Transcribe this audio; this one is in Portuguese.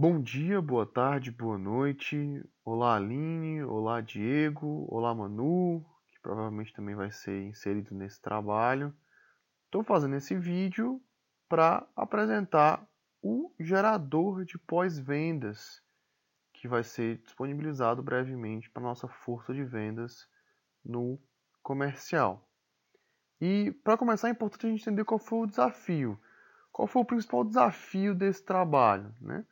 Bom dia, boa tarde, boa noite. Olá, Aline. Olá, Diego. Olá, Manu, que provavelmente também vai ser inserido nesse trabalho. Estou fazendo esse vídeo para apresentar o gerador de pós-vendas que vai ser disponibilizado brevemente para nossa força de vendas no comercial. E para começar é importante a gente entender qual foi o desafio. Qual foi o principal desafio desse trabalho, né?